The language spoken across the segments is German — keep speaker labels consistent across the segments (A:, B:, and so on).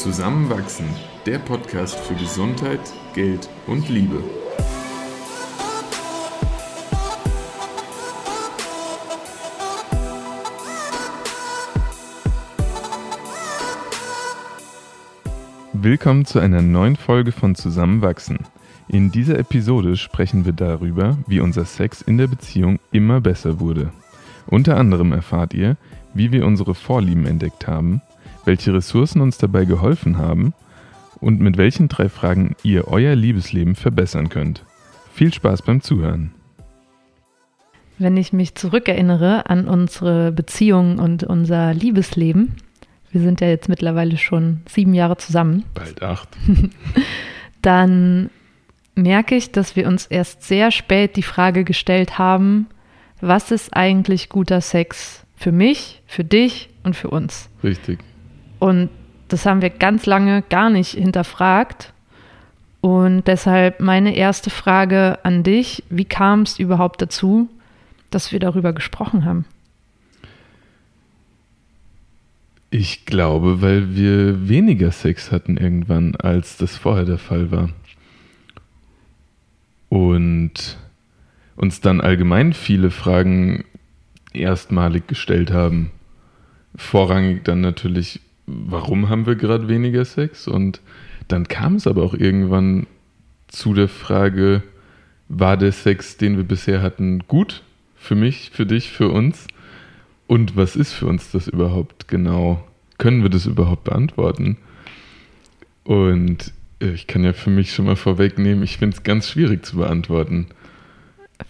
A: Zusammenwachsen, der Podcast für Gesundheit, Geld und Liebe. Willkommen zu einer neuen Folge von Zusammenwachsen. In dieser Episode sprechen wir darüber, wie unser Sex in der Beziehung immer besser wurde. Unter anderem erfahrt ihr, wie wir unsere Vorlieben entdeckt haben, welche Ressourcen uns dabei geholfen haben und mit welchen drei Fragen ihr euer Liebesleben verbessern könnt. Viel Spaß beim Zuhören.
B: Wenn ich mich zurückerinnere an unsere Beziehung und unser Liebesleben, wir sind ja jetzt mittlerweile schon sieben Jahre zusammen.
A: Bald acht.
B: dann merke ich, dass wir uns erst sehr spät die Frage gestellt haben, was ist eigentlich guter Sex für mich, für dich und für uns?
A: Richtig.
B: Und das haben wir ganz lange gar nicht hinterfragt. Und deshalb meine erste Frage an dich, wie kam es überhaupt dazu, dass wir darüber gesprochen haben?
A: Ich glaube, weil wir weniger Sex hatten irgendwann, als das vorher der Fall war. Und uns dann allgemein viele Fragen erstmalig gestellt haben. Vorrangig dann natürlich, warum haben wir gerade weniger Sex? Und dann kam es aber auch irgendwann zu der Frage, war der Sex, den wir bisher hatten, gut für mich, für dich, für uns? Und was ist für uns das überhaupt genau? Können wir das überhaupt beantworten? Und ich kann ja für mich schon mal vorwegnehmen, ich finde es ganz schwierig zu beantworten.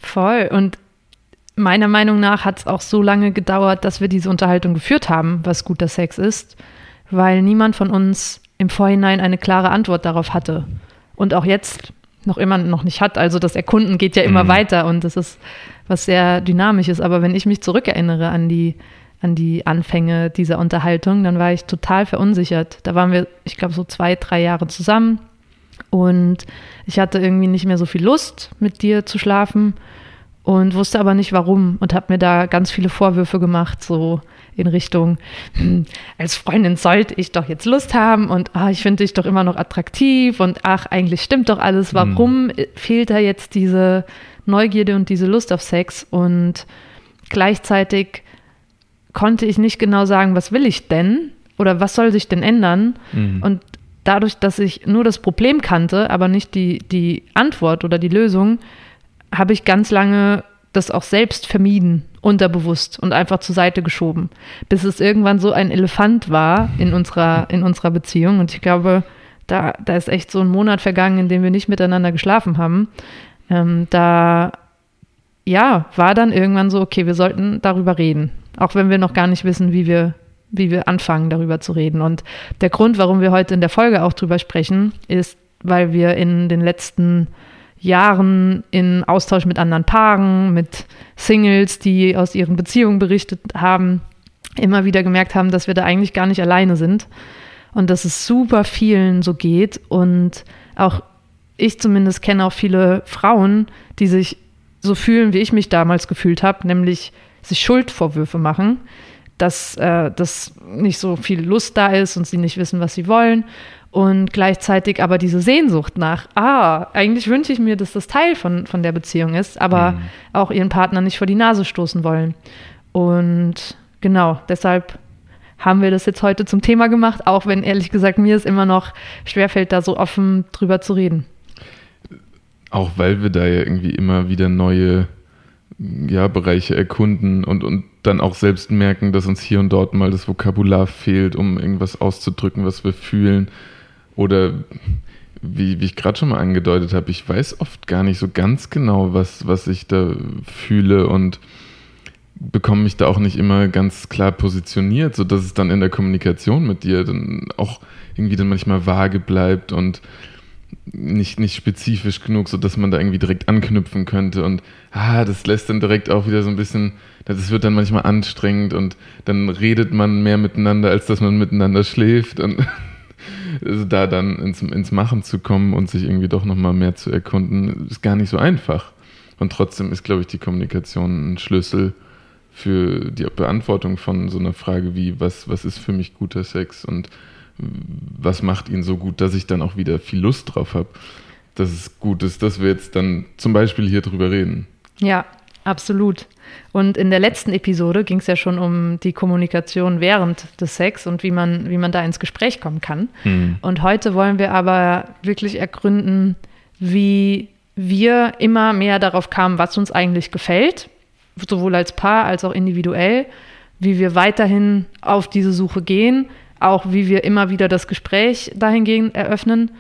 B: Voll. Und meiner Meinung nach hat es auch so lange gedauert, dass wir diese Unterhaltung geführt haben, was guter Sex ist weil niemand von uns im Vorhinein eine klare Antwort darauf hatte. Und auch jetzt noch immer noch nicht hat. Also das Erkunden geht ja immer mhm. weiter und das ist was sehr Dynamisches. Aber wenn ich mich zurückerinnere an die, an die Anfänge dieser Unterhaltung, dann war ich total verunsichert. Da waren wir, ich glaube, so zwei, drei Jahre zusammen und ich hatte irgendwie nicht mehr so viel Lust, mit dir zu schlafen und wusste aber nicht warum und habe mir da ganz viele Vorwürfe gemacht, so in Richtung, hm, als Freundin sollte ich doch jetzt Lust haben und ah, ich finde dich doch immer noch attraktiv und ach, eigentlich stimmt doch alles. Warum mhm. fehlt da jetzt diese Neugierde und diese Lust auf Sex? Und gleichzeitig konnte ich nicht genau sagen, was will ich denn oder was soll sich denn ändern? Mhm. Und dadurch, dass ich nur das Problem kannte, aber nicht die, die Antwort oder die Lösung, habe ich ganz lange das auch selbst vermieden unterbewusst und einfach zur Seite geschoben, bis es irgendwann so ein Elefant war in unserer, in unserer Beziehung. Und ich glaube, da, da ist echt so ein Monat vergangen, in dem wir nicht miteinander geschlafen haben. Ähm, da, ja, war dann irgendwann so, okay, wir sollten darüber reden. Auch wenn wir noch gar nicht wissen, wie wir, wie wir anfangen, darüber zu reden. Und der Grund, warum wir heute in der Folge auch drüber sprechen, ist, weil wir in den letzten Jahren in Austausch mit anderen Paaren, mit Singles, die aus ihren Beziehungen berichtet haben, immer wieder gemerkt haben, dass wir da eigentlich gar nicht alleine sind und dass es super vielen so geht. Und auch ich zumindest kenne auch viele Frauen, die sich so fühlen, wie ich mich damals gefühlt habe, nämlich sich Schuldvorwürfe machen, dass, äh, dass nicht so viel Lust da ist und sie nicht wissen, was sie wollen und gleichzeitig aber diese Sehnsucht nach, ah, eigentlich wünsche ich mir, dass das Teil von, von der Beziehung ist, aber mhm. auch ihren Partner nicht vor die Nase stoßen wollen. Und genau, deshalb haben wir das jetzt heute zum Thema gemacht, auch wenn ehrlich gesagt mir es immer noch schwerfällt, da so offen drüber zu reden.
A: Auch weil wir da ja irgendwie immer wieder neue ja, Bereiche erkunden und, und dann auch selbst merken, dass uns hier und dort mal das Vokabular fehlt, um irgendwas auszudrücken, was wir fühlen oder wie, wie ich gerade schon mal angedeutet habe, ich weiß oft gar nicht so ganz genau, was, was ich da fühle und bekomme mich da auch nicht immer ganz klar positioniert, sodass es dann in der Kommunikation mit dir dann auch irgendwie dann manchmal vage bleibt und nicht, nicht spezifisch genug, sodass man da irgendwie direkt anknüpfen könnte. Und ah, das lässt dann direkt auch wieder so ein bisschen, das wird dann manchmal anstrengend und dann redet man mehr miteinander, als dass man miteinander schläft. Und also da dann ins, ins Machen zu kommen und sich irgendwie doch nochmal mehr zu erkunden, ist gar nicht so einfach. Und trotzdem ist, glaube ich, die Kommunikation ein Schlüssel für die Beantwortung von so einer Frage wie, was, was ist für mich guter Sex und was macht ihn so gut, dass ich dann auch wieder viel Lust drauf habe. Dass es gut ist, dass wir jetzt dann zum Beispiel hier drüber reden.
B: Ja, absolut. Und in der letzten Episode ging es ja schon um die Kommunikation während des Sex und wie man, wie man da ins Gespräch kommen kann. Mhm. Und heute wollen wir aber wirklich ergründen, wie wir immer mehr darauf kamen, was uns eigentlich gefällt, sowohl als Paar als auch individuell, wie wir weiterhin auf diese Suche gehen, auch wie wir immer wieder das Gespräch dahingehend eröffnen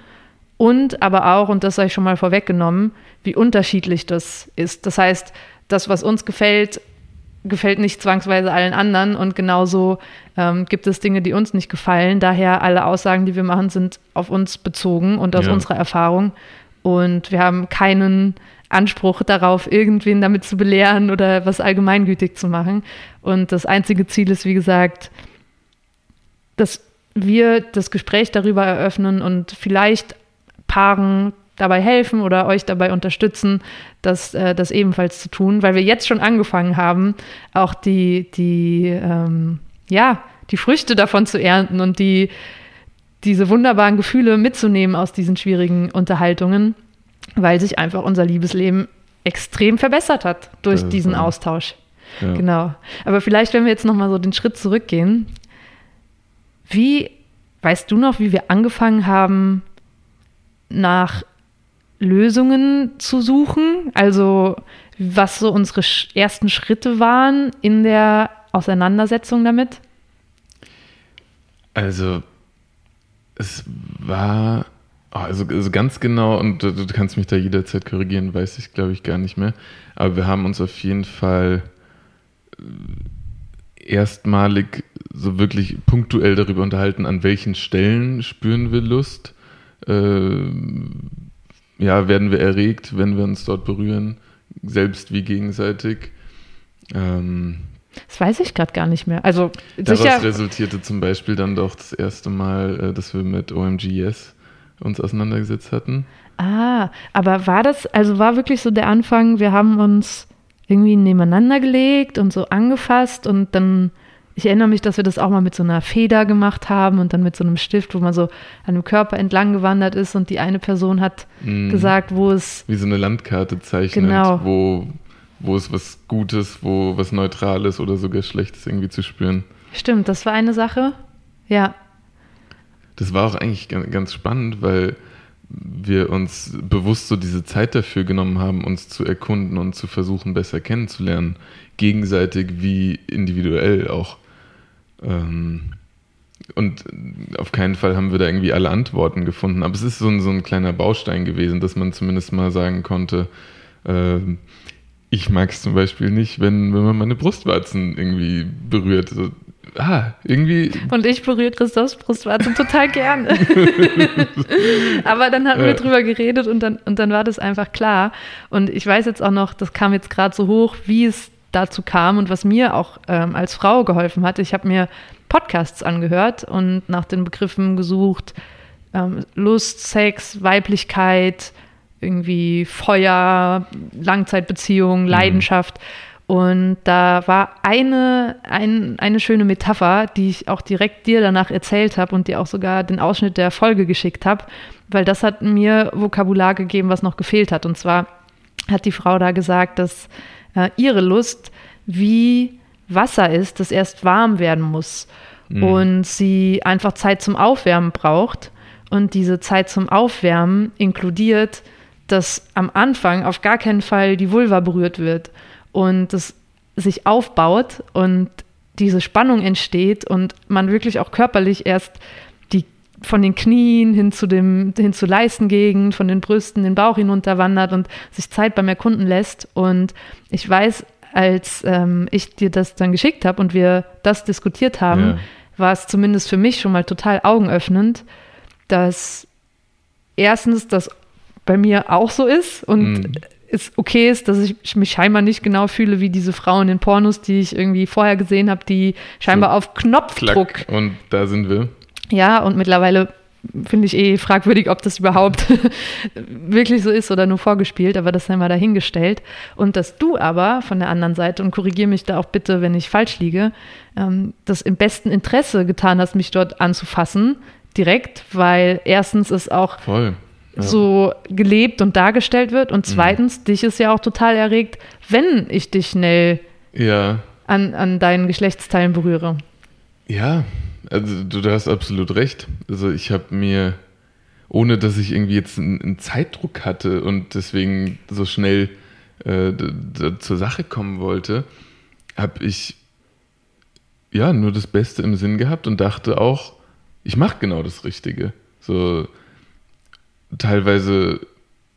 B: und aber auch, und das sei ich schon mal vorweggenommen, wie unterschiedlich das ist. Das heißt, das, was uns gefällt, gefällt nicht zwangsweise allen anderen und genauso ähm, gibt es Dinge, die uns nicht gefallen. Daher alle Aussagen, die wir machen, sind auf uns bezogen und aus ja. unserer Erfahrung. Und wir haben keinen Anspruch darauf, irgendwen damit zu belehren oder was allgemeingültig zu machen. Und das einzige Ziel ist, wie gesagt, dass wir das Gespräch darüber eröffnen und vielleicht Paaren dabei helfen oder euch dabei unterstützen, das, äh, das ebenfalls zu tun, weil wir jetzt schon angefangen haben, auch die, die, ähm, ja, die Früchte davon zu ernten und die, diese wunderbaren Gefühle mitzunehmen aus diesen schwierigen Unterhaltungen, weil sich einfach unser Liebesleben extrem verbessert hat durch diesen wahr. Austausch. Ja. Genau. Aber vielleicht, wenn wir jetzt nochmal so den Schritt zurückgehen, wie, weißt du noch, wie wir angefangen haben, nach Lösungen zu suchen? Also was so unsere ersten Schritte waren in der Auseinandersetzung damit?
A: Also es war, oh, also, also, ganz genau, und du, du, kannst mich da jederzeit korrigieren, weiß ich glaube ich gar nicht mehr. Aber wir haben uns auf jeden Fall äh, erstmalig so wirklich punktuell darüber unterhalten, an welchen Stellen spüren wir Lust. Äh, ja, werden wir erregt, wenn wir uns dort berühren, selbst wie gegenseitig. Ähm,
B: das weiß ich gerade gar nicht mehr. Also
A: daraus sicher, resultierte zum Beispiel dann doch das erste Mal, äh, dass wir mit OMG Yes uns auseinandergesetzt hatten.
B: Ah, aber war das, also war wirklich so der Anfang, wir haben uns irgendwie nebeneinander gelegt und so angefasst und dann ich erinnere mich, dass wir das auch mal mit so einer Feder gemacht haben und dann mit so einem Stift, wo man so an dem Körper entlang gewandert ist und die eine Person hat mm. gesagt, wo es.
A: Wie so eine Landkarte zeichnet, genau. wo, wo es was Gutes, wo was Neutrales oder sogar Schlechtes irgendwie zu spüren.
B: Stimmt, das war eine Sache. Ja.
A: Das war auch eigentlich ganz spannend, weil wir uns bewusst so diese Zeit dafür genommen haben, uns zu erkunden und zu versuchen, besser kennenzulernen. Gegenseitig wie individuell auch. Ähm, und auf keinen Fall haben wir da irgendwie alle Antworten gefunden. Aber es ist so ein, so ein kleiner Baustein gewesen, dass man zumindest mal sagen konnte, äh, ich mag es zum Beispiel nicht, wenn, wenn man meine Brustwarzen irgendwie berührt. Ah, irgendwie.
B: Und ich berühre Christophs Brustwarzen total gerne. Aber dann hatten wir drüber geredet und dann, und dann war das einfach klar. Und ich weiß jetzt auch noch, das kam jetzt gerade so hoch, wie es dazu kam und was mir auch ähm, als Frau geholfen hat. Ich habe mir Podcasts angehört und nach den Begriffen gesucht, ähm, Lust, Sex, Weiblichkeit, irgendwie Feuer, Langzeitbeziehung, mhm. Leidenschaft. Mhm. Und da war eine, ein, eine schöne Metapher, die ich auch direkt dir danach erzählt habe und dir auch sogar den Ausschnitt der Folge geschickt habe, weil das hat mir Vokabular gegeben, was noch gefehlt hat. Und zwar hat die Frau da gesagt, dass äh, ihre Lust wie Wasser ist, das erst warm werden muss mhm. und sie einfach Zeit zum Aufwärmen braucht. Und diese Zeit zum Aufwärmen inkludiert, dass am Anfang auf gar keinen Fall die Vulva berührt wird und es sich aufbaut und diese Spannung entsteht und man wirklich auch körperlich erst von den Knien hin zu dem, hin zur Leistengegend, von den Brüsten, den Bauch hinunterwandert und sich Zeit beim Erkunden lässt. Und ich weiß, als ähm, ich dir das dann geschickt habe und wir das diskutiert haben, ja. war es zumindest für mich schon mal total augenöffnend, dass erstens das bei mir auch so ist und mhm. Es okay ist, dass ich mich scheinbar nicht genau fühle wie diese Frauen in Pornos, die ich irgendwie vorher gesehen habe, die scheinbar so auf Knopfdruck.
A: Klack, und da sind wir.
B: Ja, und mittlerweile finde ich eh fragwürdig, ob das überhaupt wirklich so ist oder nur vorgespielt, aber das sei mal dahingestellt. Und dass du aber von der anderen Seite, und korrigiere mich da auch bitte, wenn ich falsch liege, ähm, das im besten Interesse getan hast, mich dort anzufassen, direkt, weil erstens ist auch
A: Voll. Ja.
B: so gelebt und dargestellt wird und
A: Mhm.
B: zweitens, dich ist ja auch total erregt, wenn ich dich schnell
A: Ja,
B: an, an deinen Geschlechtsteilen berühre.
A: Ja, also du, du hast absolut recht. Also ich habe mir, ohne dass ich irgendwie jetzt einen, einen Zeitdruck hatte und deswegen so schnell äh, zur Sache kommen wollte, habe ich ja nur das Beste im Sinn gehabt und dachte auch, ich mache genau das Richtige. So teilweise,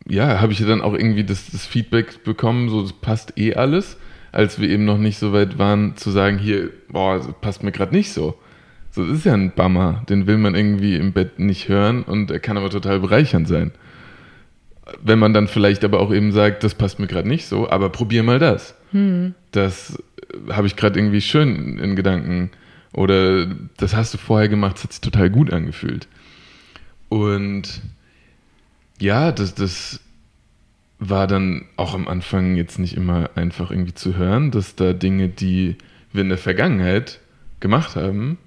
A: ja, habe ich ja dann auch irgendwie das, das Feedback bekommen, so das passt eh alles, als wir eben noch nicht so weit waren zu sagen, hier, boah, das passt mir gerade nicht so. So, das ist ja ein Bummer, den will man irgendwie im Bett nicht hören und er kann aber total bereichernd sein. Wenn man dann vielleicht aber auch eben sagt, das passt mir gerade nicht so, aber probier mal das. Das äh, habe ich gerade irgendwie schön in Gedanken. Oder das hast du vorher gemacht, das hat sich total gut angefühlt. Und ja, das, das war dann auch am Anfang jetzt nicht immer einfach irgendwie zu hören, dass da Dinge, die wir in der Vergangenheit gemacht haben,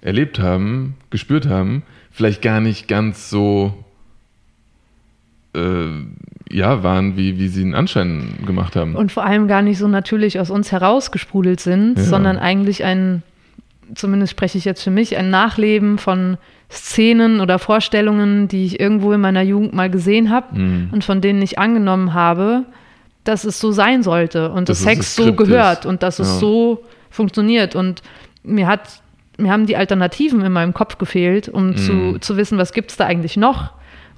A: erlebt haben, gespürt haben, vielleicht gar nicht ganz so äh, ja, waren, wie, wie sie einen Anschein gemacht haben.
B: Und vor allem gar nicht so natürlich aus uns herausgesprudelt sind,
A: Ja.
B: sondern eigentlich ein, zumindest spreche ich jetzt für mich, ein Nachleben von Szenen oder Vorstellungen, die ich irgendwo in meiner Jugend mal gesehen habe
A: Mhm.
B: und von denen ich angenommen habe, dass es so sein sollte und
A: Dass
B: dass
A: es
B: Sex so gehört
A: ist.
B: und dass es
A: Ja.
B: so funktioniert. Und mir hat mir haben die Alternativen in meinem Kopf gefehlt, um
A: Mhm.
B: zu, zu wissen, was gibt es da eigentlich noch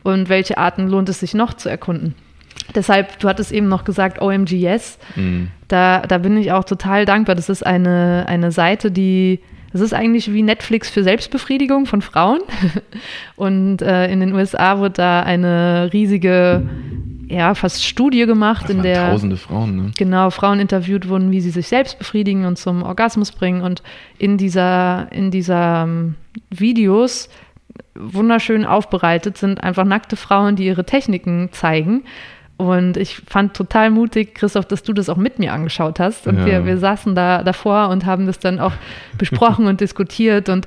B: und welche Arten lohnt es sich noch zu erkunden. Deshalb, du hattest eben noch gesagt, OMGS.
A: Mhm.
B: Da, da bin ich auch total dankbar. Das ist eine, eine Seite, die, das ist eigentlich wie Netflix für Selbstbefriedigung von Frauen. Und äh, in den USA wurde da eine riesige, ja, fast Studie gemacht,
A: Das
B: in der
A: tausende Frauen, ne?
B: genau Frauen interviewt wurden, wie sie sich selbst befriedigen und zum Orgasmus bringen. Und in dieser, in dieser ähm, Videos wunderschön aufbereitet sind einfach nackte Frauen, die ihre Techniken zeigen. Und ich fand total mutig, Christoph, dass du das auch mit mir angeschaut hast. Und
A: Ja.
B: wir, wir saßen da davor und haben das dann auch besprochen und diskutiert. Und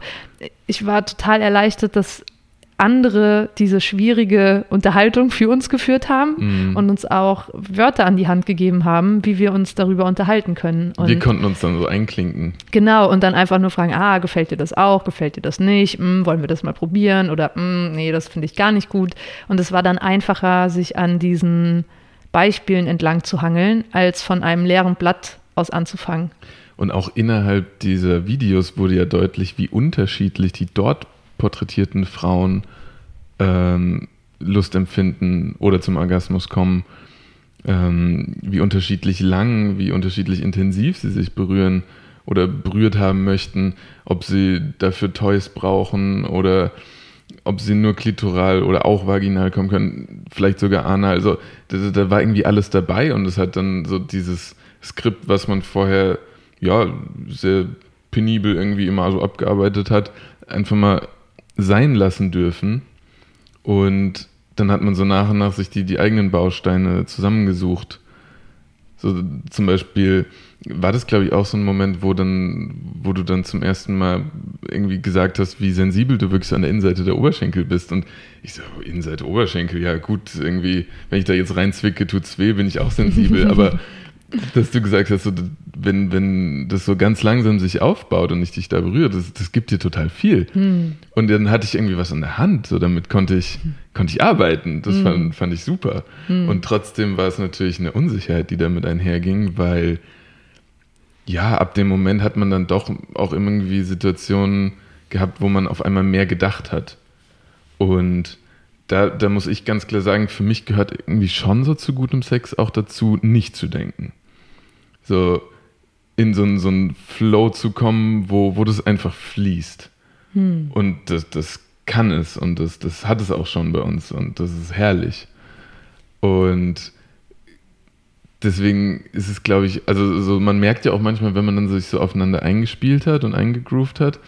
B: ich war total erleichtert, dass andere diese schwierige Unterhaltung für uns geführt haben
A: Mhm.
B: und uns auch Wörter an die Hand gegeben haben, wie wir uns darüber unterhalten können. Und
A: wir konnten uns dann so einklinken.
B: genau, und dann einfach nur fragen, ah, gefällt dir das auch, gefällt dir das nicht, Hm, wollen wir das mal probieren oder hm, nee, das finde ich gar nicht gut. Und es war dann einfacher, sich an diesen Beispielen entlang zu hangeln, als von einem leeren Blatt aus anzufangen.
A: Und auch innerhalb dieser Videos wurde ja deutlich, wie unterschiedlich die dort porträtierten Frauen ähm, Lust empfinden oder zum Orgasmus kommen, ähm, wie unterschiedlich lang, wie unterschiedlich intensiv sie sich berühren oder berührt haben möchten, ob sie dafür Toys brauchen oder ob sie nur klitoral oder auch vaginal kommen können, vielleicht sogar anal. Also da, da war irgendwie alles dabei und es hat dann so dieses Skript, was man vorher ja sehr penibel irgendwie immer so abgearbeitet hat, einfach mal sein lassen dürfen. Und dann hat man so nach und nach sich die, die eigenen Bausteine zusammengesucht. So zum Beispiel war das, glaube ich, auch so ein Moment, wo dann, wo du dann zum ersten Mal irgendwie gesagt hast, wie sensibel du wirklich an der Innenseite der Oberschenkel bist. Und ich so, Innenseite Oberschenkel, ja gut, irgendwie, wenn ich da jetzt reinzwicke, tut's weh, bin ich auch sensibel. Aber dass du gesagt hast, so, wenn, wenn das so ganz langsam sich aufbaut und ich dich da berühre, das, das gibt dir total viel. Und dann hatte ich irgendwie was an der Hand, so damit konnte ich, konnte ich arbeiten. Das fand, fand ich super. Und trotzdem war es natürlich eine Unsicherheit, die damit einherging, weil ja, ab dem Moment hat man dann doch auch irgendwie Situationen gehabt, wo man auf einmal mehr gedacht hat. Und da, da muss ich ganz klar sagen, für mich gehört irgendwie schon so zu gutem Sex auch dazu, nicht zu denken. So in so, einen- so einen Flow zu kommen, wo, wo das einfach fließt. Und das, das kann es und das, das hat es auch schon bei uns und das ist herrlich. Und deswegen ist es, glaube ich, also so, man merkt ja auch manchmal, wenn man dann sich so aufeinander eingespielt hat und eingegroovt hat.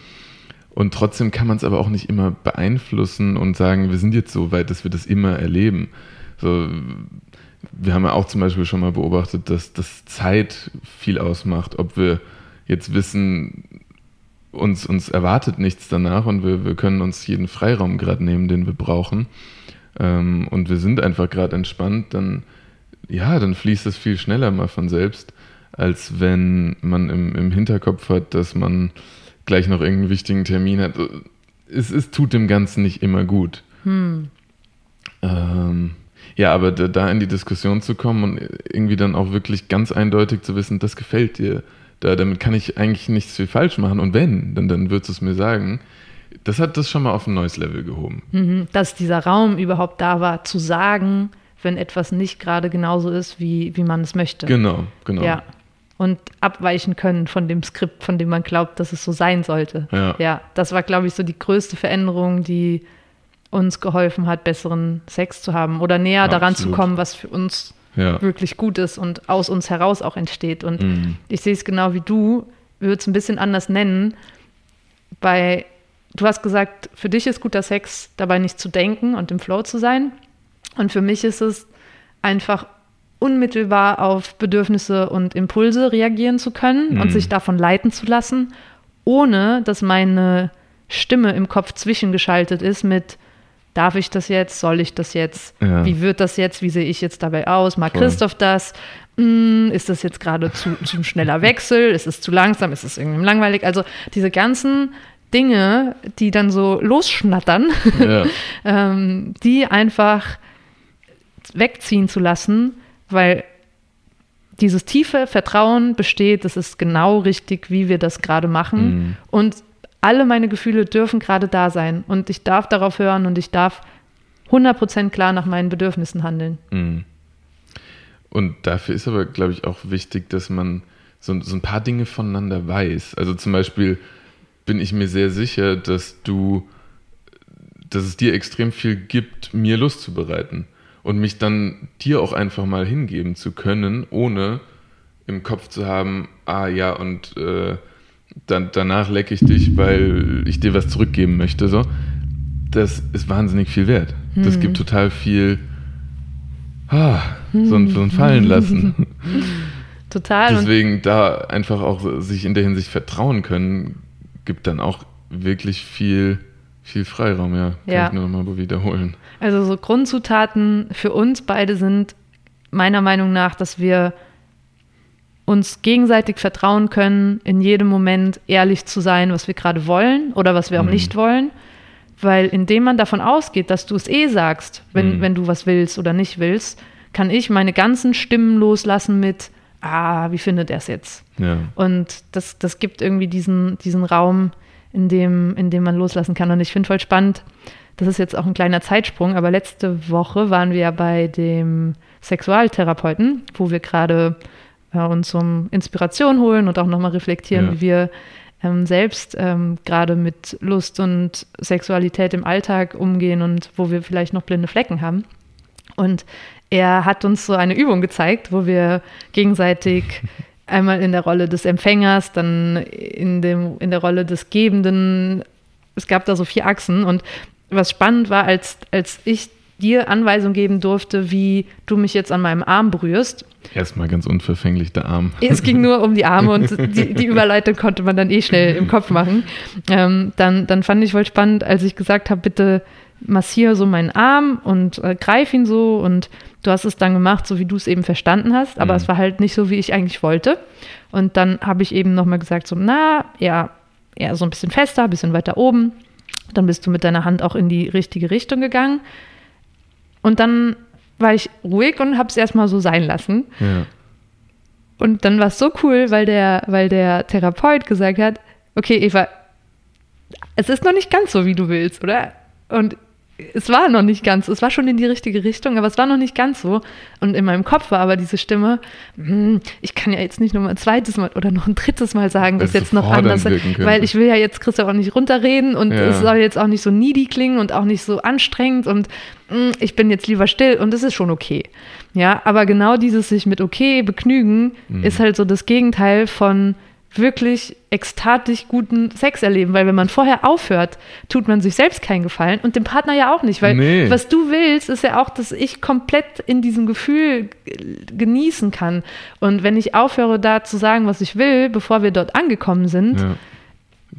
A: Und trotzdem kann man es aber auch nicht immer beeinflussen und sagen, wir sind jetzt so weit, dass wir das immer erleben. So, wir haben ja auch zum Beispiel schon mal beobachtet, dass das Zeit viel ausmacht, ob wir jetzt wissen, uns, uns erwartet nichts danach und wir, wir können uns jeden Freiraum gerade nehmen, den wir brauchen. Ähm, und wir sind einfach gerade entspannt, dann, ja, dann fließt es viel schneller mal von selbst, als wenn man im, im Hinterkopf hat, dass man gleich noch irgendeinen wichtigen Termin hat. Es, es tut dem Ganzen nicht immer gut. Hm. Ähm, ja, aber da, in die Diskussion zu kommen und irgendwie dann auch wirklich ganz eindeutig zu wissen, das gefällt dir, da, damit kann ich eigentlich nichts viel falsch machen. Und wenn, dann, dann würdest du es mir sagen. Das hat das schon mal auf ein neues Level gehoben.
B: Mhm, dass dieser Raum überhaupt da war, zu sagen, wenn etwas nicht gerade genauso ist, wie, wie man es möchte.
A: Genau, genau.
B: Ja. Und abweichen können von dem Skript, von dem man glaubt, dass es so sein sollte.
A: Ja,
B: ja das war, glaube ich, so die größte Veränderung, die uns geholfen hat, besseren Sex zu haben oder näher Absolut. daran zu kommen, was für uns ja. wirklich gut ist und aus uns heraus auch entsteht. Und mhm. ich sehe es genau wie du, würde es ein bisschen anders nennen. Bei, du hast gesagt, für dich ist guter Sex dabei nicht zu denken und im Flow zu sein. Und für mich ist es einfach unmittelbar auf Bedürfnisse und Impulse reagieren zu können mhm. und sich davon leiten zu lassen, ohne dass meine Stimme im Kopf zwischengeschaltet ist mit darf ich das jetzt, soll ich das jetzt, ja. wie wird das jetzt, wie sehe ich jetzt dabei aus, mag Voll. Christoph das, hm, ist das jetzt gerade zu, zu schneller Wechsel, ist es zu langsam, ist es irgendwie langweilig, also diese ganzen Dinge, die dann so losschnattern, ja. ähm, die einfach wegziehen zu lassen, weil dieses tiefe Vertrauen besteht, das ist genau richtig, wie wir das gerade machen. Mhm. Und alle meine Gefühle dürfen gerade da sein und ich darf darauf hören und ich darf 100% klar nach meinen Bedürfnissen handeln.
A: Mhm. Und dafür ist aber, glaube ich, auch wichtig, dass man so, so, ein paar Dinge voneinander weiß. Also zum Beispiel bin ich mir sehr sicher, dass du, dass es dir extrem viel gibt, mir Lust zu bereiten und mich dann dir auch einfach mal hingeben zu können, ohne im Kopf zu haben, ah ja, und äh, dann, danach lecke ich dich, weil ich dir was zurückgeben möchte. So. Das ist wahnsinnig viel wert. Hm. Das gibt total viel ah, so, ein, so ein Fallen lassen.
B: Total.
A: Deswegen da einfach auch sich in der Hinsicht vertrauen können, gibt dann auch wirklich viel, viel Freiraum, ja. Kann ja. ich nur nochmal wiederholen.
B: Also so Grundzutaten für uns beide sind meiner Meinung nach, dass wir uns gegenseitig vertrauen können, in jedem Moment ehrlich zu sein, was wir gerade wollen oder was wir auch mhm. nicht wollen. Weil indem man davon ausgeht, dass du es eh sagst, wenn, mhm. wenn du was willst oder nicht willst, kann ich meine ganzen Stimmen loslassen mit, ah, wie findet er es jetzt?
A: Ja.
B: Und das, das gibt irgendwie diesen, diesen Raum, in dem, in dem man loslassen kann. Und ich finde voll spannend, das ist jetzt auch ein kleiner Zeitsprung, aber letzte Woche waren wir ja bei dem Sexualtherapeuten, wo wir gerade äh, uns zum Inspiration holen und auch nochmal reflektieren, ja. wie wir ähm, selbst ähm, gerade mit Lust und Sexualität im Alltag umgehen und wo wir vielleicht noch blinde Flecken haben. Und er hat uns so eine Übung gezeigt, wo wir gegenseitig einmal in der Rolle des Empfängers, dann in, dem, in der Rolle des Gebenden. Es gab da so vier Achsen und was spannend war, als, als ich dir Anweisung geben durfte, wie du mich jetzt an meinem Arm berührst.
A: Erstmal ganz unverfänglich der Arm.
B: Es ging nur um die Arme und die, die Überleitung konnte man dann eh schnell im Kopf machen. Ähm, dann, dann fand ich voll spannend, als ich gesagt habe, bitte massiere so meinen Arm und äh, greif ihn so und du hast es dann gemacht, so wie du es eben verstanden hast, aber mhm. es war halt nicht so, wie ich eigentlich wollte. Und dann habe ich eben nochmal gesagt, so, na, ja, eher so ein bisschen fester, ein bisschen weiter oben. Dann bist du mit deiner Hand auch in die richtige Richtung gegangen. Und dann war ich ruhig und habe es erstmal so sein lassen.
A: Ja.
B: Und dann war es so cool, weil der, weil der Therapeut gesagt hat, okay, Eva, es ist noch nicht ganz so, wie du willst, oder? Und es war noch nicht ganz, es war schon in die richtige Richtung, aber es war noch nicht ganz so. Und in meinem Kopf war aber diese Stimme, hm, ich kann ja jetzt nicht noch ein zweites Mal oder noch ein drittes Mal sagen, dass jetzt noch anders ist, weil ich will ja jetzt Christoph auch nicht runterreden und ja. es soll jetzt auch nicht so needy klingen und auch nicht so anstrengend und hm, ich bin jetzt lieber still und das ist schon okay. Ja, aber genau dieses sich mit okay begnügen mhm. ist halt so das Gegenteil von wirklich ekstatisch guten Sex erleben, weil wenn man vorher aufhört, tut man sich selbst keinen Gefallen und dem Partner ja auch nicht, weil nee. was du willst, ist ja auch, dass ich komplett in diesem Gefühl genießen kann und wenn ich aufhöre, da zu sagen, was ich will, bevor wir dort angekommen sind, ja.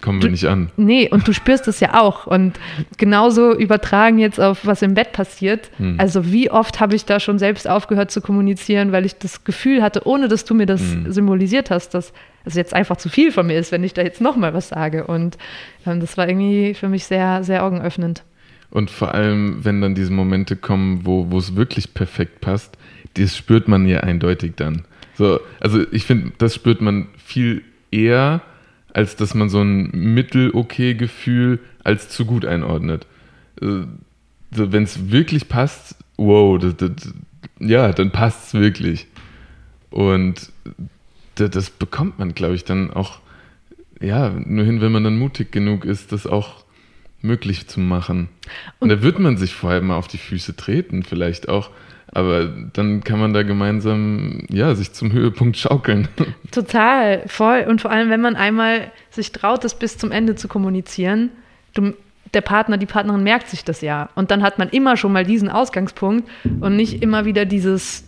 A: Kommen wir
B: Du-
A: nicht an.
B: Nee, und du spürst es ja auch. Und genauso übertragen jetzt auf was im Bett passiert.
A: Hm.
B: Also wie oft habe ich da schon selbst aufgehört zu kommunizieren, weil ich das Gefühl hatte, ohne dass du mir das
A: Hm.
B: symbolisiert hast, dass es jetzt einfach zu viel von mir ist, wenn ich da jetzt nochmal was sage. Und ähm, das war irgendwie für mich sehr, sehr augenöffnend.
A: Und vor allem, wenn dann diese Momente kommen, wo, wo es wirklich perfekt passt, das spürt man ja eindeutig dann. So, also ich finde, das spürt man viel eher, als dass man so ein mittel-okay-Gefühl als zu gut einordnet. Äh, wenn es wirklich passt, wow, das, das, ja, dann passt es wirklich. Und das, das bekommt man, glaube ich, dann auch, ja, nur hin, wenn man dann mutig genug ist, das auch möglich zu machen. Und,
B: Und-
A: da wird man sich vorher mal auf die Füße treten, vielleicht auch. Aber dann kann man da gemeinsam, ja, sich zum Höhepunkt schaukeln.
B: Total, voll. Und vor allem, wenn man einmal sich traut, das bis zum Ende zu kommunizieren, du, der Partner, die Partnerin merkt sich das ja. Und dann hat man immer schon mal diesen Ausgangspunkt und nicht immer wieder dieses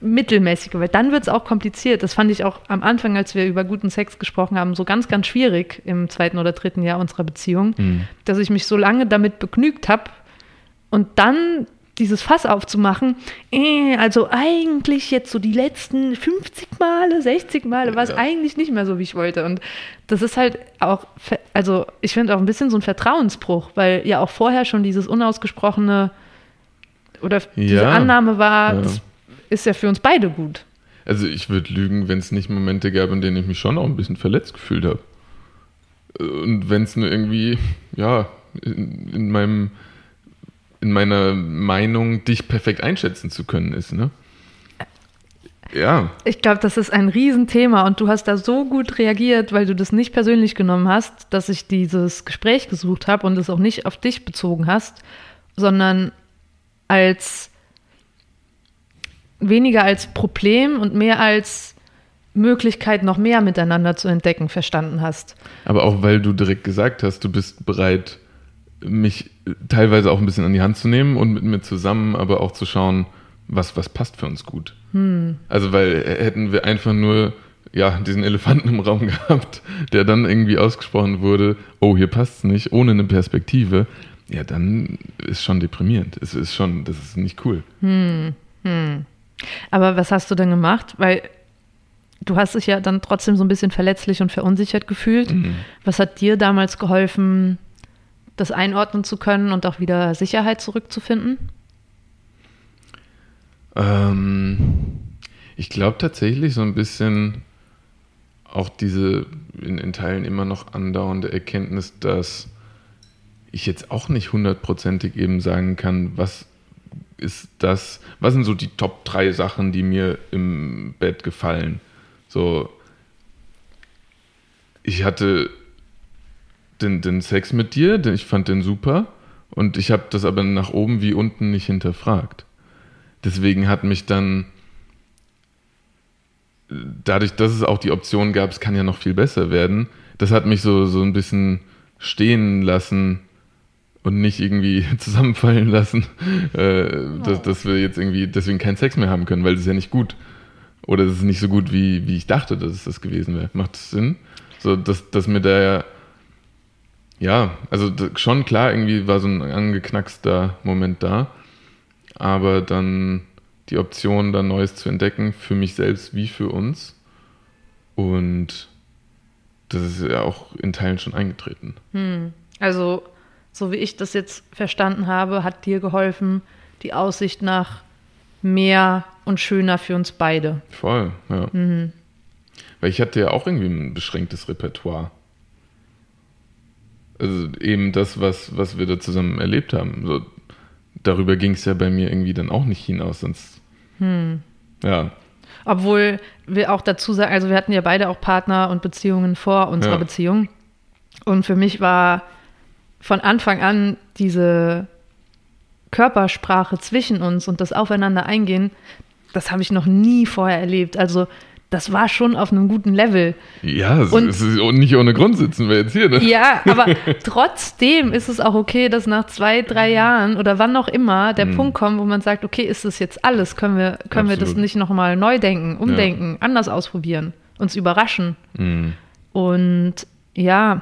B: mittelmäßige, weil dann wird es auch kompliziert. Das fand ich auch am Anfang, als wir über guten Sex gesprochen haben, so ganz, ganz schwierig im zweiten oder dritten Jahr unserer Beziehung, dass ich mich so lange damit begnügt habe und dann dieses Fass aufzumachen, äh, also eigentlich jetzt so die letzten 50 Male, 60 Male war es
A: Ja.
B: eigentlich nicht mehr so, wie ich wollte. Und das ist halt auch, also ich finde auch ein bisschen so ein Vertrauensbruch, weil ja auch vorher schon dieses unausgesprochene oder diese
A: Ja.
B: Annahme war,
A: Ja.
B: das ist ja für uns beide gut.
A: Also ich würde lügen, wenn es nicht Momente gab, in denen ich mich schon auch ein bisschen verletzt gefühlt habe. Und wenn es nur irgendwie, ja, in, in meinem, in meiner Meinung, dich perfekt einschätzen zu können ist, ne? Ja,
B: Ich glaube, das ist ein Riesenthema und du hast da so gut reagiert, weil du das nicht persönlich genommen hast, dass ich dieses Gespräch gesucht habe und es auch nicht auf dich bezogen hast, sondern als weniger als Problem und mehr als Möglichkeit, noch mehr miteinander zu entdecken, verstanden hast.
A: aber auch weil du direkt gesagt hast, du bist bereit, mich teilweise auch ein bisschen an die Hand zu nehmen und mit mir zusammen, aber auch zu schauen, was, was passt für uns gut. Also, weil hätten wir einfach nur ja, diesen Elefanten im Raum gehabt, der dann irgendwie ausgesprochen wurde, oh, hier passt es nicht, ohne eine Perspektive, ja, dann ist schon deprimierend. Es ist schon, das ist nicht cool.
B: Aber was hast du denn gemacht? Weil du hast dich ja dann trotzdem so ein bisschen verletzlich und verunsichert gefühlt. Was hat dir damals geholfen, das einordnen zu können und auch wieder Sicherheit zurückzufinden?
A: Ähm, ich glaube tatsächlich so ein bisschen auch diese in, in Teilen immer noch andauernde Erkenntnis, dass ich jetzt auch nicht hundertprozentig eben sagen kann, was ist das, was sind so die Top drei Sachen, die mir im Bett gefallen. So, ich hatte den, den Sex mit dir, den, ich fand den super und ich habe das aber nach oben wie unten nicht hinterfragt. Deswegen hat mich dann, dadurch, dass es auch die Option gab, es kann ja noch viel besser werden, das hat mich so, so ein bisschen stehen lassen und nicht irgendwie zusammenfallen lassen, äh, dass, dass wir jetzt irgendwie deswegen keinen Sex mehr haben können, weil das ist ja nicht gut. Oder es ist nicht so gut, wie, wie ich dachte, dass es das gewesen wäre. Macht das Sinn? So, dass, dass mir da ja, ja, also schon klar, irgendwie war so ein angeknackster Moment da aber dann die Option, da Neues zu entdecken, für mich selbst wie für uns. Und das ist ja auch in Teilen schon eingetreten.
B: Also, so wie ich das jetzt verstanden habe, hat dir geholfen, die Aussicht nach mehr und schöner für uns beide.
A: Voll, ja. Weil ich hatte ja auch irgendwie ein beschränktes Repertoire. Also eben das, was, was wir da zusammen erlebt haben. So, darüber ging es ja bei mir irgendwie dann auch nicht hinaus, sonst. Ja,
B: Obwohl wir auch dazu sagen, also wir hatten ja beide auch Partner und Beziehungen vor unserer
A: Ja.
B: Beziehung. Und für mich war von Anfang an diese Körpersprache zwischen uns und das Aufeinander eingehen, das habe ich noch nie vorher erlebt. Also das war schon auf einem guten Level.
A: ja
B: Und-
A: es ist nicht ohne Grund sitzen wir jetzt hier. Ne?
B: Ja, aber trotzdem ist es auch okay, dass nach zwei, drei Jahren oder wann auch immer der Punkt kommt, wo man sagt, okay, ist das jetzt alles? Können wir, können wir das nicht nochmal neu denken, umdenken, anders ausprobieren, uns überraschen?
A: Mhm.
B: Und ja,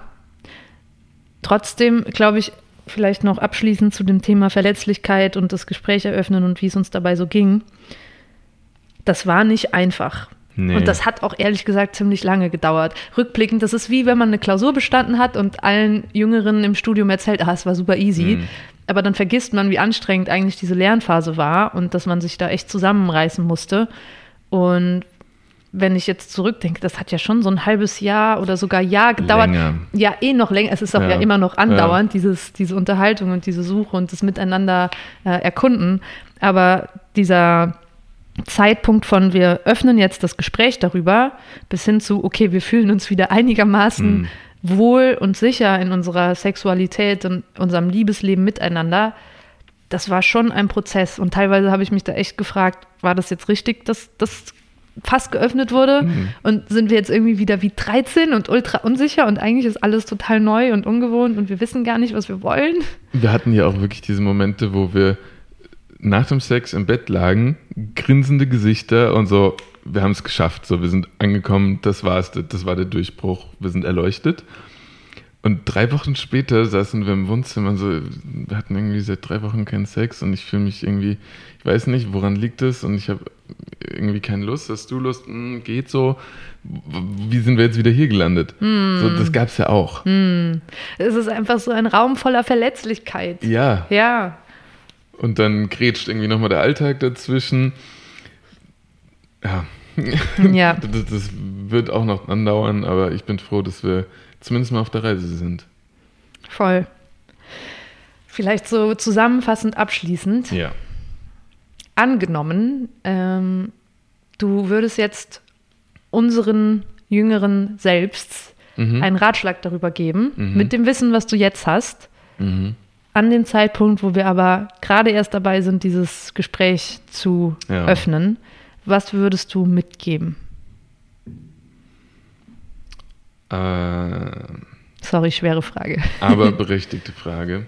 B: trotzdem glaube ich, vielleicht noch abschließend zu dem Thema Verletzlichkeit und das Gespräch eröffnen und wie es uns dabei so ging. Das war nicht einfach. Nee. Und das hat auch ehrlich gesagt ziemlich lange gedauert. Rückblickend, das ist wie wenn man eine Klausur bestanden hat und allen Jüngeren im Studium erzählt, ah, es war super easy. Mhm. Aber dann vergisst man, wie anstrengend eigentlich diese Lernphase war und dass man sich da echt zusammenreißen musste. Und wenn ich jetzt zurückdenke, das hat ja schon so ein halbes Jahr oder sogar Jahr gedauert. Länger. Ja, eh noch länger. Es ist auch ja, ja immer noch andauernd, ja. dieses, diese Unterhaltung und diese Suche und das Miteinander äh, erkunden. Aber dieser Zeitpunkt von wir öffnen jetzt das Gespräch darüber bis hin zu, okay, wir fühlen uns wieder einigermaßen mhm. wohl und sicher in unserer Sexualität und unserem Liebesleben miteinander. Das war schon ein Prozess und teilweise habe ich mich da echt gefragt, war das jetzt richtig, dass das fast geöffnet wurde mhm. und sind wir jetzt irgendwie wieder wie 13 und ultra unsicher und eigentlich ist alles total neu und ungewohnt und wir wissen gar nicht, was wir wollen.
A: Wir hatten ja auch wirklich diese Momente, wo wir nach dem Sex im Bett lagen, grinsende Gesichter und so, wir haben es geschafft, so wir sind angekommen, das war's, das war der Durchbruch, wir sind erleuchtet. Und drei Wochen später saßen wir im Wohnzimmer, so, wir hatten irgendwie seit drei Wochen keinen Sex und ich fühle mich irgendwie, ich weiß nicht, woran liegt es und ich habe irgendwie keine Lust, hast du Lust, hm, geht so. Wie sind wir jetzt wieder hier gelandet? Hm. So, das gab es ja auch.
B: Hm. Es ist einfach so ein Raum voller Verletzlichkeit.
A: Ja.
B: Ja.
A: Und dann grätscht irgendwie nochmal der Alltag dazwischen. Ja.
B: ja.
A: das, das wird auch noch andauern, aber ich bin froh, dass wir zumindest mal auf der Reise sind.
B: Voll. Vielleicht so zusammenfassend abschließend.
A: Ja.
B: Angenommen, ähm, du würdest jetzt unseren jüngeren Selbst mhm. einen Ratschlag darüber geben, mhm. mit dem Wissen, was du jetzt hast, mhm. An dem Zeitpunkt, wo wir aber gerade erst dabei sind, dieses Gespräch zu ja. öffnen. Was würdest du mitgeben?
A: Äh,
B: Sorry, schwere Frage.
A: Aber berechtigte Frage.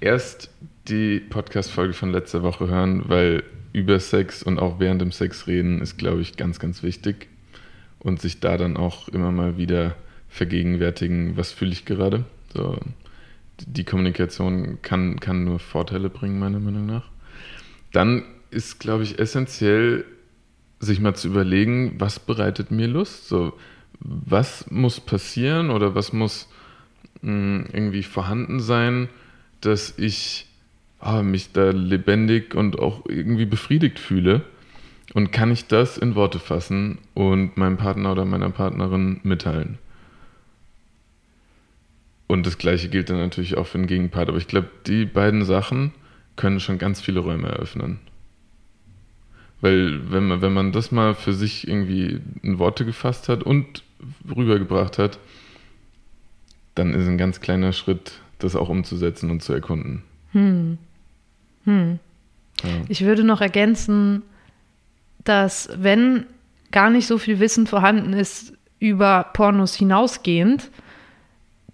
A: Erst die Podcast-Folge von letzter Woche hören, weil über Sex und auch während dem Sex reden ist, glaube ich, ganz, ganz wichtig. Und sich da dann auch immer mal wieder vergegenwärtigen, was fühle ich gerade. So, die Kommunikation kann, kann nur Vorteile bringen, meiner Meinung nach. Dann ist, glaube ich, essentiell, sich mal zu überlegen, was bereitet mir Lust? So, was muss passieren oder was muss mh, hm, irgendwie vorhanden sein, dass ich oh, mich da lebendig und auch irgendwie befriedigt fühle? Und kann ich das in Worte fassen und meinem Partner oder meiner Partnerin mitteilen? Und das gleiche gilt dann natürlich auch für den Gegenpart. Aber ich glaube, die beiden Sachen können schon ganz viele Räume eröffnen. Weil wenn man, wenn man das mal für sich irgendwie in Worte gefasst hat und rübergebracht hat, dann ist ein ganz kleiner Schritt, das auch umzusetzen und zu erkunden.
B: Hm. Hm. Ja. Ich würde noch ergänzen, dass wenn gar nicht so viel Wissen vorhanden ist über Pornos hinausgehend,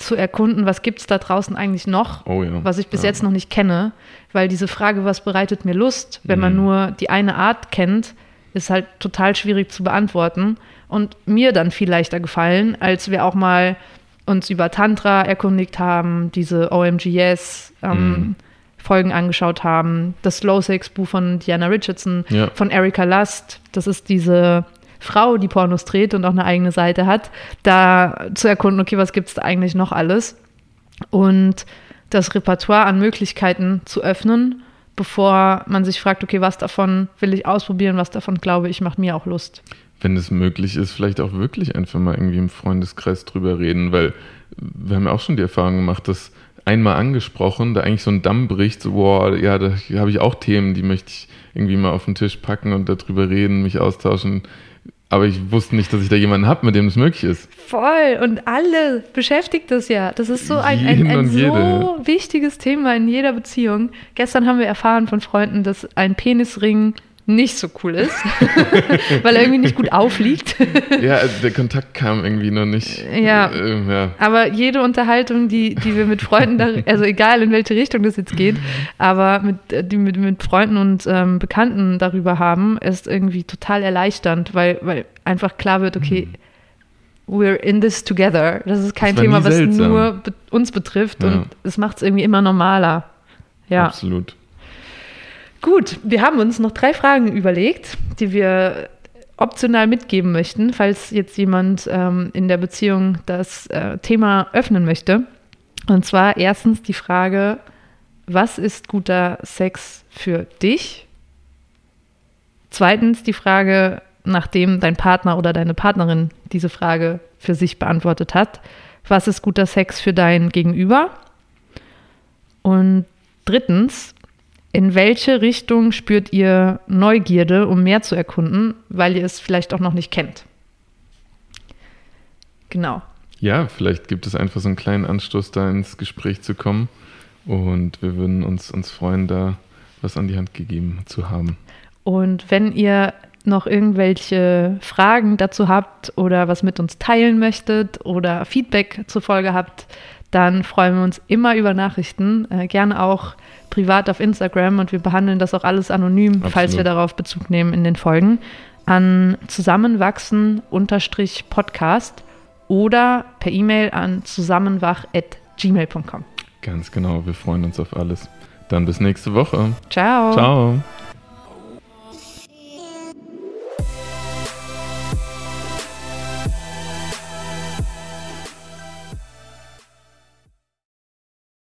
B: zu erkunden, was gibt es da draußen eigentlich noch,
A: oh ja.
B: was ich bis ja. jetzt noch nicht kenne. Weil diese Frage, was bereitet mir Lust, wenn mhm. man nur die eine Art kennt, ist halt total schwierig zu beantworten und mir dann viel leichter gefallen, als wir auch mal uns über Tantra erkundigt haben, diese OMGS ähm, mhm. Folgen angeschaut haben, das Slow Sex Buch von Diana Richardson, ja. von Erika Lust, das ist diese Frau, die Pornos dreht und auch eine eigene Seite hat, da zu erkunden, okay, was gibt es da eigentlich noch alles? Und das Repertoire an Möglichkeiten zu öffnen, bevor man sich fragt, okay, was davon will ich ausprobieren, was davon glaube ich, macht mir auch Lust.
A: Wenn es möglich ist, vielleicht auch wirklich einfach mal irgendwie im Freundeskreis drüber reden, weil wir haben ja auch schon die Erfahrung gemacht, dass einmal angesprochen, da eigentlich so ein Damm bricht, so, boah, ja, da habe ich auch Themen, die möchte ich irgendwie mal auf den Tisch packen und darüber reden, mich austauschen. Aber ich wusste nicht, dass ich da jemanden habe, mit dem es möglich ist.
B: Voll. Und alle beschäftigt das ja. Das ist so ein, ein, ein so wichtiges Thema in jeder Beziehung. Gestern haben wir erfahren von Freunden, dass ein Penisring nicht so cool ist, weil er irgendwie nicht gut aufliegt.
A: ja, also der Kontakt kam irgendwie noch nicht.
B: Ja. Äh, ja. Aber jede Unterhaltung, die, die wir mit Freunden, da, also egal in welche Richtung das jetzt geht, aber mit, die mit, mit Freunden und ähm, Bekannten darüber haben, ist irgendwie total erleichternd, weil, weil einfach klar wird, okay, we're in this together. Das ist kein
A: Das
B: Thema, was
A: seltsam.
B: nur uns betrifft
A: Ja.
B: und es macht es irgendwie immer normaler. Ja.
A: Absolut.
B: Gut, wir haben uns noch drei Fragen überlegt, die wir optional mitgeben möchten, falls jetzt jemand ähm, in der Beziehung das äh, Thema öffnen möchte. Und zwar erstens die Frage, was ist guter Sex für dich? Zweitens die Frage, nachdem dein Partner oder deine Partnerin diese Frage für sich beantwortet hat, was ist guter Sex für dein Gegenüber? Und drittens, in welche Richtung spürt ihr Neugierde, um mehr zu erkunden, weil ihr es vielleicht auch noch nicht kennt? Genau.
A: Ja, vielleicht gibt es einfach so einen kleinen Anstoß, da ins Gespräch zu kommen. Und wir würden uns, uns freuen, da was an die Hand gegeben zu haben.
B: Und wenn ihr noch irgendwelche Fragen dazu habt oder was mit uns teilen möchtet oder Feedback zur Folge habt, dann freuen wir uns immer über Nachrichten, äh, gerne auch privat auf Instagram und wir behandeln das auch alles anonym, falls
A: Absolut.
B: wir darauf Bezug nehmen in den Folgen, an zusammenwachsen-podcast oder per E-Mail an zusammenwach.gmail.com.
A: Ganz genau, wir freuen uns auf alles. Dann bis nächste Woche.
B: Ciao.
A: Ciao.